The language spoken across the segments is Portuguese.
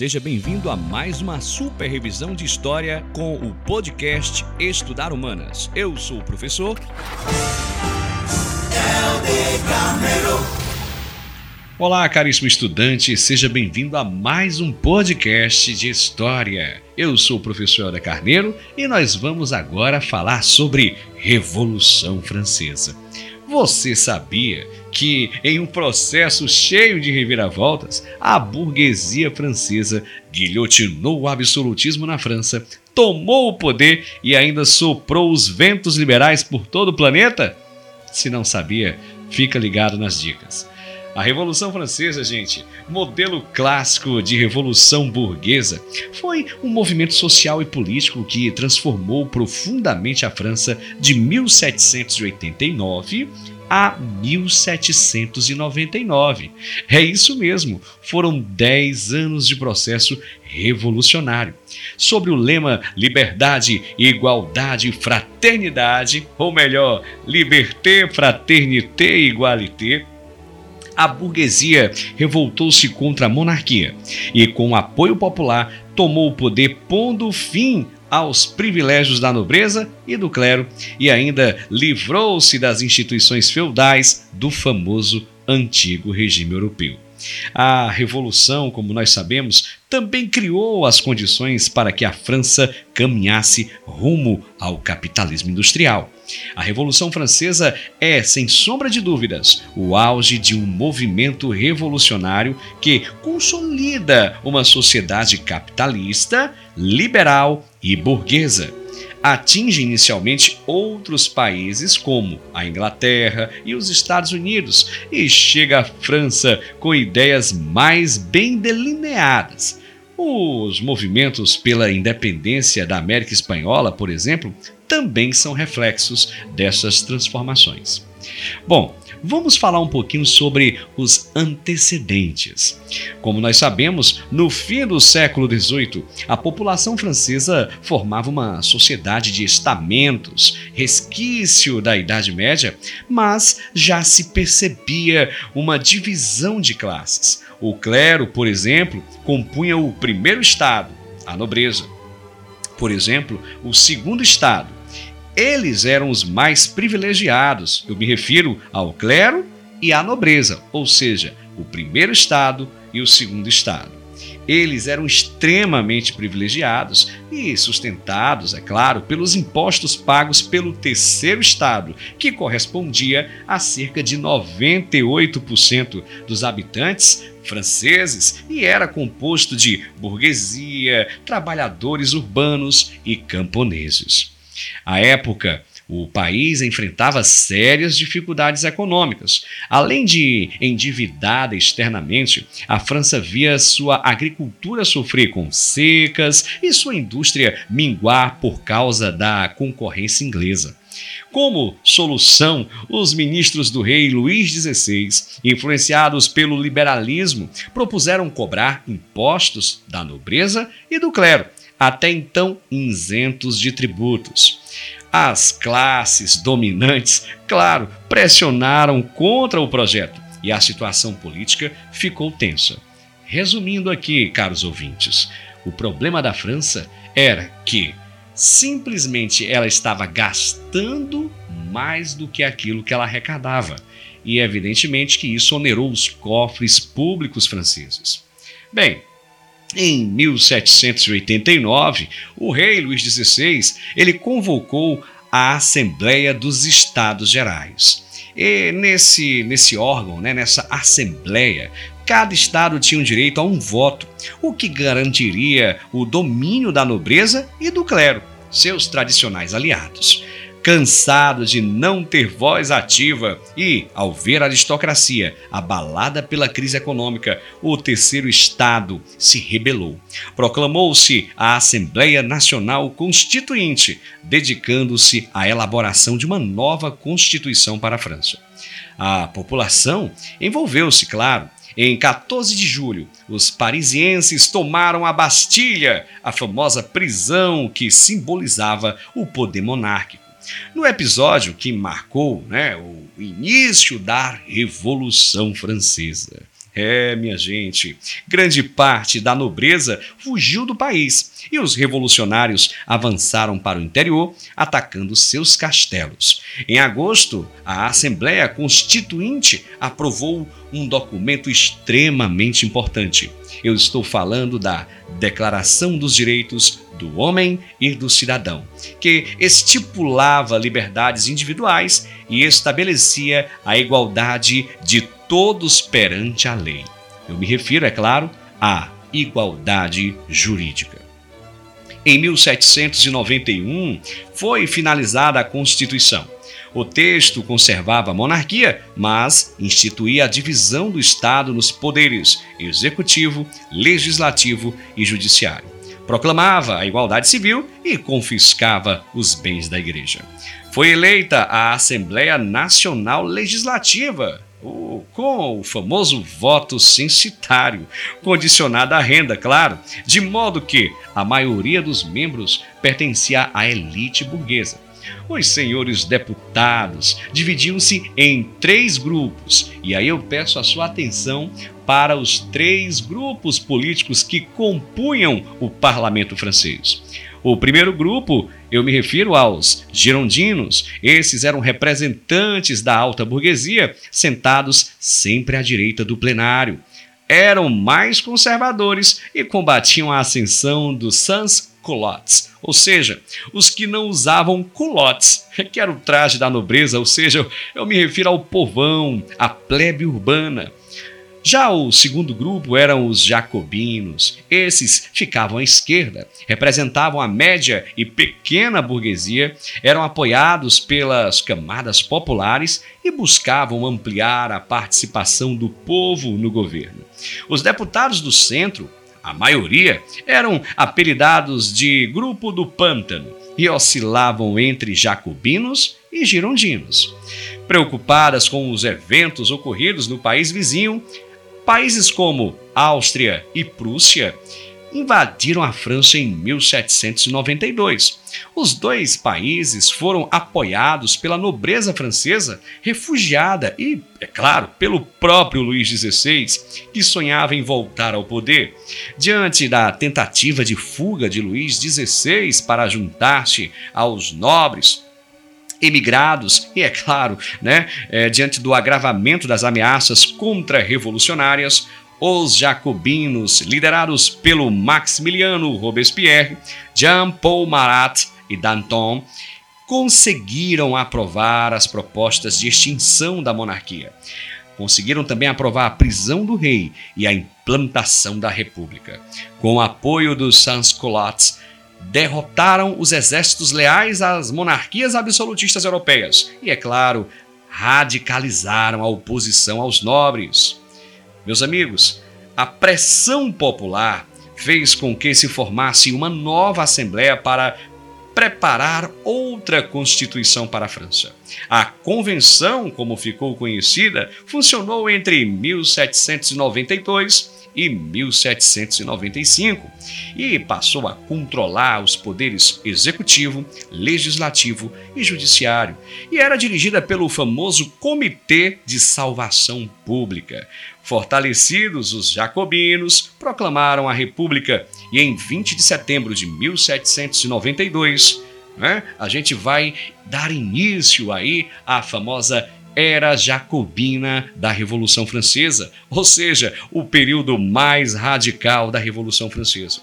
Seja bem-vindo a mais uma super revisão de história com o podcast Estudar Humanas. Eu sou o professor. Olá, caríssimo estudante, seja bem-vindo a mais um podcast de história. Eu sou o professor Helder Carneiro e nós vamos agora falar sobre Revolução Francesa. Você sabia que, em um processo cheio de reviravoltas, a burguesia francesa guilhotinou o absolutismo na França, tomou o poder e ainda soprou os ventos liberais por todo o planeta? Se não sabia, fica ligado nas dicas. A Revolução Francesa, gente, modelo clássico de revolução burguesa, foi um movimento social e político que transformou profundamente a França de 1789 a 1799. É isso mesmo, foram 10 anos de processo revolucionário. Sobre o lema liberdade, igualdade e fraternidade, ou melhor, liberté, fraternité e igualité, a burguesia revoltou-se contra a monarquia e, com apoio popular, tomou o poder, pondo fim aos privilégios da nobreza e do clero e ainda livrou-se das instituições feudais do famoso antigo regime europeu. A Revolução, como nós sabemos, também criou as condições para que a França caminhasse rumo ao capitalismo industrial. A Revolução Francesa é, sem sombra de dúvidas, o auge de um movimento revolucionário que consolida uma sociedade capitalista, liberal e burguesa atinge inicialmente outros países como a Inglaterra e os Estados Unidos e chega à França com ideias mais bem delineadas. Os movimentos pela independência da América Espanhola, por exemplo, também são reflexos dessas transformações. Bom, vamos falar um pouquinho sobre os antecedentes. Como nós sabemos, no fim do século XVIII, a população francesa formava uma sociedade de estamentos, resquício da Idade Média, mas já se percebia uma divisão de classes. O clero, por exemplo, compunha o primeiro estado, a nobreza. Por exemplo, o segundo estado, eles eram os mais privilegiados. Eu me refiro ao clero e à nobreza, ou seja, o primeiro estado e o segundo estado. Eles eram extremamente privilegiados e sustentados, é claro, pelos impostos pagos pelo terceiro estado, que correspondia a cerca de 98% dos habitantes franceses e era composto de burguesia, trabalhadores urbanos e camponeses. À época, o país enfrentava sérias dificuldades econômicas. Além de endividada externamente, a França via sua agricultura sofrer com secas e sua indústria minguar por causa da concorrência inglesa. Como solução, os ministros do rei Luís XVI, influenciados pelo liberalismo, propuseram cobrar impostos da nobreza e do clero, até então isentos de tributos. As classes dominantes, claro, pressionaram contra o projeto e a situação política ficou tensa. Resumindo aqui, caros ouvintes, o problema da França era que simplesmente ela estava gastando mais do que aquilo que ela arrecadava. E evidentemente que isso onerou os cofres públicos franceses. Bem, em 1789, o rei Luís XVI ele convocou a Assembleia dos Estados Gerais. E nesse, nesse órgão, né, nessa Assembleia, cada estado tinha o direito a um voto, o que garantiria o domínio da nobreza e do clero, seus tradicionais aliados cansado de não ter voz ativa e, ao ver a aristocracia abalada pela crise econômica, o terceiro Estado se rebelou. Proclamou-se a Assembleia Nacional Constituinte, dedicando-se à elaboração de uma nova Constituição para a França. A população envolveu-se, claro, em 14 de julho, os parisienses tomaram a Bastilha, a famosa prisão que simbolizava o poder monárquico. No episódio que marcou né, o início da Revolução Francesa. É, minha gente, grande parte da nobreza fugiu do país e os revolucionários avançaram para o interior, atacando seus castelos. Em agosto, a Assembleia Constituinte aprovou um documento extremamente importante. Eu estou falando da Declaração dos Direitos do Homem e do Cidadão, que estipulava liberdades individuais e estabelecia a igualdade de todos perante a lei. Eu me refiro, é claro, à igualdade jurídica. Em 1791 foi finalizada a Constituição. O texto conservava a monarquia, mas instituía a divisão do Estado nos poderes executivo, legislativo e judiciário. Proclamava a igualdade civil e confiscava os bens da Igreja. Foi eleita a Assembleia Nacional Legislativa, com o famoso voto censitário, condicionado à renda, claro, de modo que a maioria dos membros pertencia à elite burguesa. Os senhores deputados dividiam-se em três grupos, e aí eu peço a sua atenção para os três grupos políticos que compunham o parlamento francês. O primeiro grupo, eu me refiro aos girondinos. Esses eram representantes da alta burguesia, sentados sempre à direita do plenário. Eram mais conservadores e combatiam a ascensão dos sans culottes, ou seja, os que não usavam culottes, que era o traje da nobreza, ou seja, eu me refiro ao povão, à plebe urbana. Já o segundo grupo eram os jacobinos. Esses ficavam à esquerda, representavam a média e pequena burguesia, eram apoiados pelas camadas populares e buscavam ampliar a participação do povo no governo. Os deputados do centro, a maioria, eram apelidados de Grupo do Pântano e oscilavam entre jacobinos e girondinos. Preocupadas com os eventos ocorridos no país vizinho, Países como Áustria e Prússia invadiram a França em 1792. Os dois países foram apoiados pela nobreza francesa, refugiada e, é claro, pelo próprio Luís XVI, que sonhava em voltar ao poder. Diante da tentativa de fuga de Luís XVI para juntar-se aos nobres, emigrados e, é claro, né, é, diante do agravamento das ameaças contra-revolucionárias, os jacobinos, liderados pelo Maximiliano Robespierre, Jean-Paul Marat e Danton, conseguiram aprovar as propostas de extinção da monarquia. Conseguiram também aprovar a prisão do rei e a implantação da república. Com o apoio dos sans-culottes, derrotaram os exércitos leais às monarquias absolutistas europeias e, é claro, radicalizaram a oposição aos nobres. Meus amigos, a pressão popular fez com que se formasse uma nova Assembleia para preparar outra Constituição para a França. A Convenção, como ficou conhecida, funcionou entre 1792 e 1795 e passou a controlar os poderes executivo, legislativo e judiciário e era dirigida pelo famoso Comitê de Salvação Pública. Fortalecidos, os jacobinos proclamaram a República e em 20 de setembro de 1792 né, a gente vai dar início aí à famosa era jacobina da Revolução Francesa, ou seja, o período mais radical da Revolução Francesa.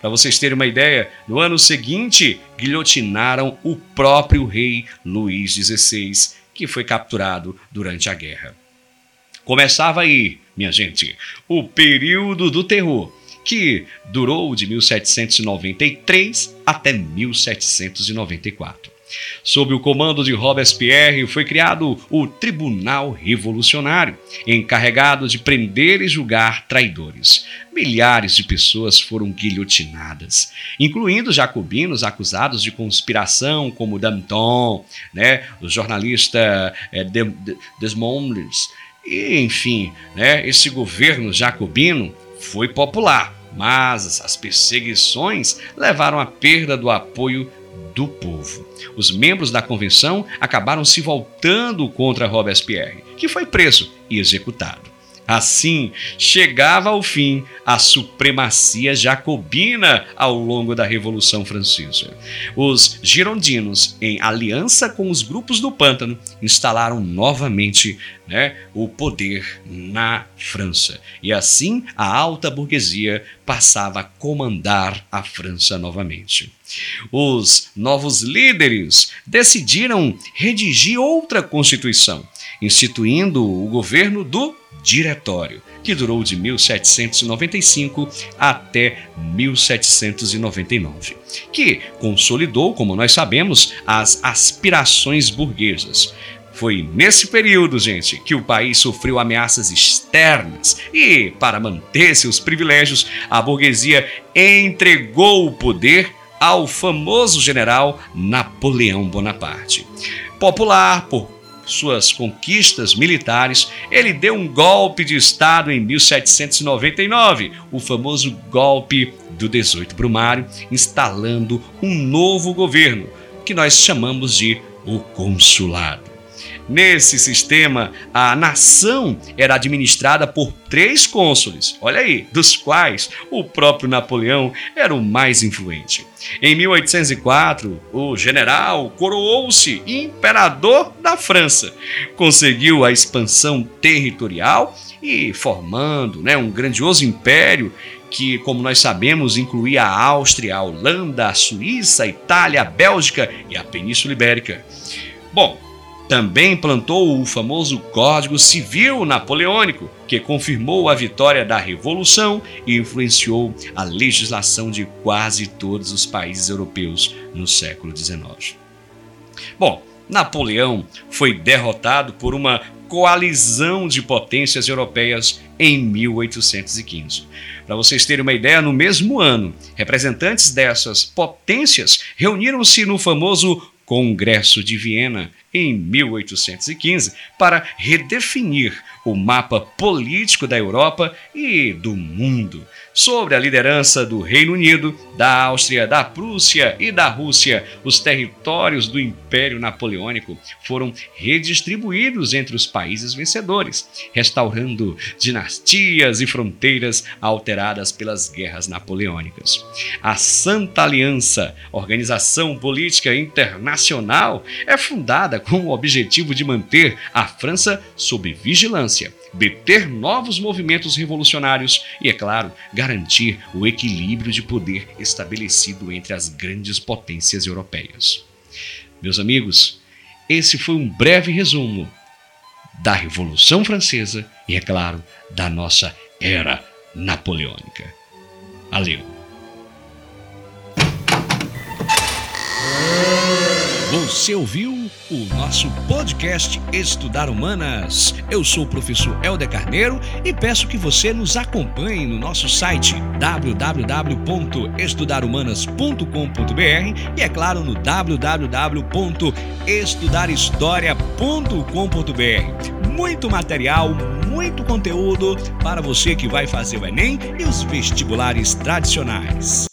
Para vocês terem uma ideia, no ano seguinte, guilhotinaram o próprio rei Luís XVI, que foi capturado durante a guerra. Começava aí, minha gente, o período do terror, que durou de 1793 até 1794. Sob o comando de Robespierre foi criado o Tribunal Revolucionário, encarregado de prender e julgar traidores. Milhares de pessoas foram guilhotinadas, incluindo jacobinos acusados de conspiração, como Danton, né, o jornalista é, Desmondes. E, enfim, né, esse governo jacobino foi popular, mas as perseguições levaram à perda do apoio do povo. Os membros da convenção acabaram se voltando contra Robespierre, que foi preso e executado. Assim, chegava ao fim a supremacia jacobina ao longo da Revolução Francesa. Os girondinos, em aliança com os grupos do Pântano, instalaram novamente né, o poder na França. E assim a alta burguesia passava a comandar a França novamente. Os novos líderes decidiram redigir outra constituição, instituindo o governo do Diretório, que durou de 1795 até 1799, que consolidou, como nós sabemos, as aspirações burguesas. Foi nesse período, gente, que o país sofreu ameaças externas e, para manter seus privilégios, a burguesia entregou o poder ao famoso general Napoleão Bonaparte. Popular por suas conquistas militares, ele deu um golpe de Estado em 1799, o famoso golpe do 18 Brumário, instalando um novo governo, que nós chamamos de o Consulado. Nesse sistema, a nação era administrada por três cônsules, olha aí, dos quais o próprio Napoleão era o mais influente. Em 1804, o general coroou-se imperador da França, conseguiu a expansão territorial e formando né, um grandioso império que, como nós sabemos, incluía a Áustria, a Holanda, a Suíça, a Itália, a Bélgica e a Península Ibérica. Bom, também plantou o famoso Código Civil Napoleônico, que confirmou a vitória da Revolução e influenciou a legislação de quase todos os países europeus no século XIX. Bom, Napoleão foi derrotado por uma coalizão de potências europeias em 1815. Para vocês terem uma ideia, no mesmo ano, representantes dessas potências reuniram-se no famoso Congresso de Viena, em 1815, para redefinir o mapa político da Europa e do mundo, sobre a liderança do Reino Unido, da Áustria, da Prússia e da Rússia. Os territórios do Império Napoleônico foram redistribuídos entre os países vencedores, restaurando dinastias e fronteiras alteradas pelas guerras napoleônicas. A Santa Aliança, organização política internacional, é fundada com o objetivo de manter a França sob vigilância deter novos movimentos revolucionários e, é claro, garantir o equilíbrio de poder estabelecido entre as grandes potências europeias. Meus amigos, esse foi um breve resumo da Revolução Francesa e, é claro, da nossa era napoleônica. Valeu! Você ouviu o nosso podcast Estudar Humanas? Eu sou o professor Helder Carneiro e peço que você nos acompanhe no nosso site www.estudarhumanas.com.br e, é claro, no www.estudarhistoria.com.br. Muito material, muito conteúdo para você que vai fazer o Enem e os vestibulares tradicionais.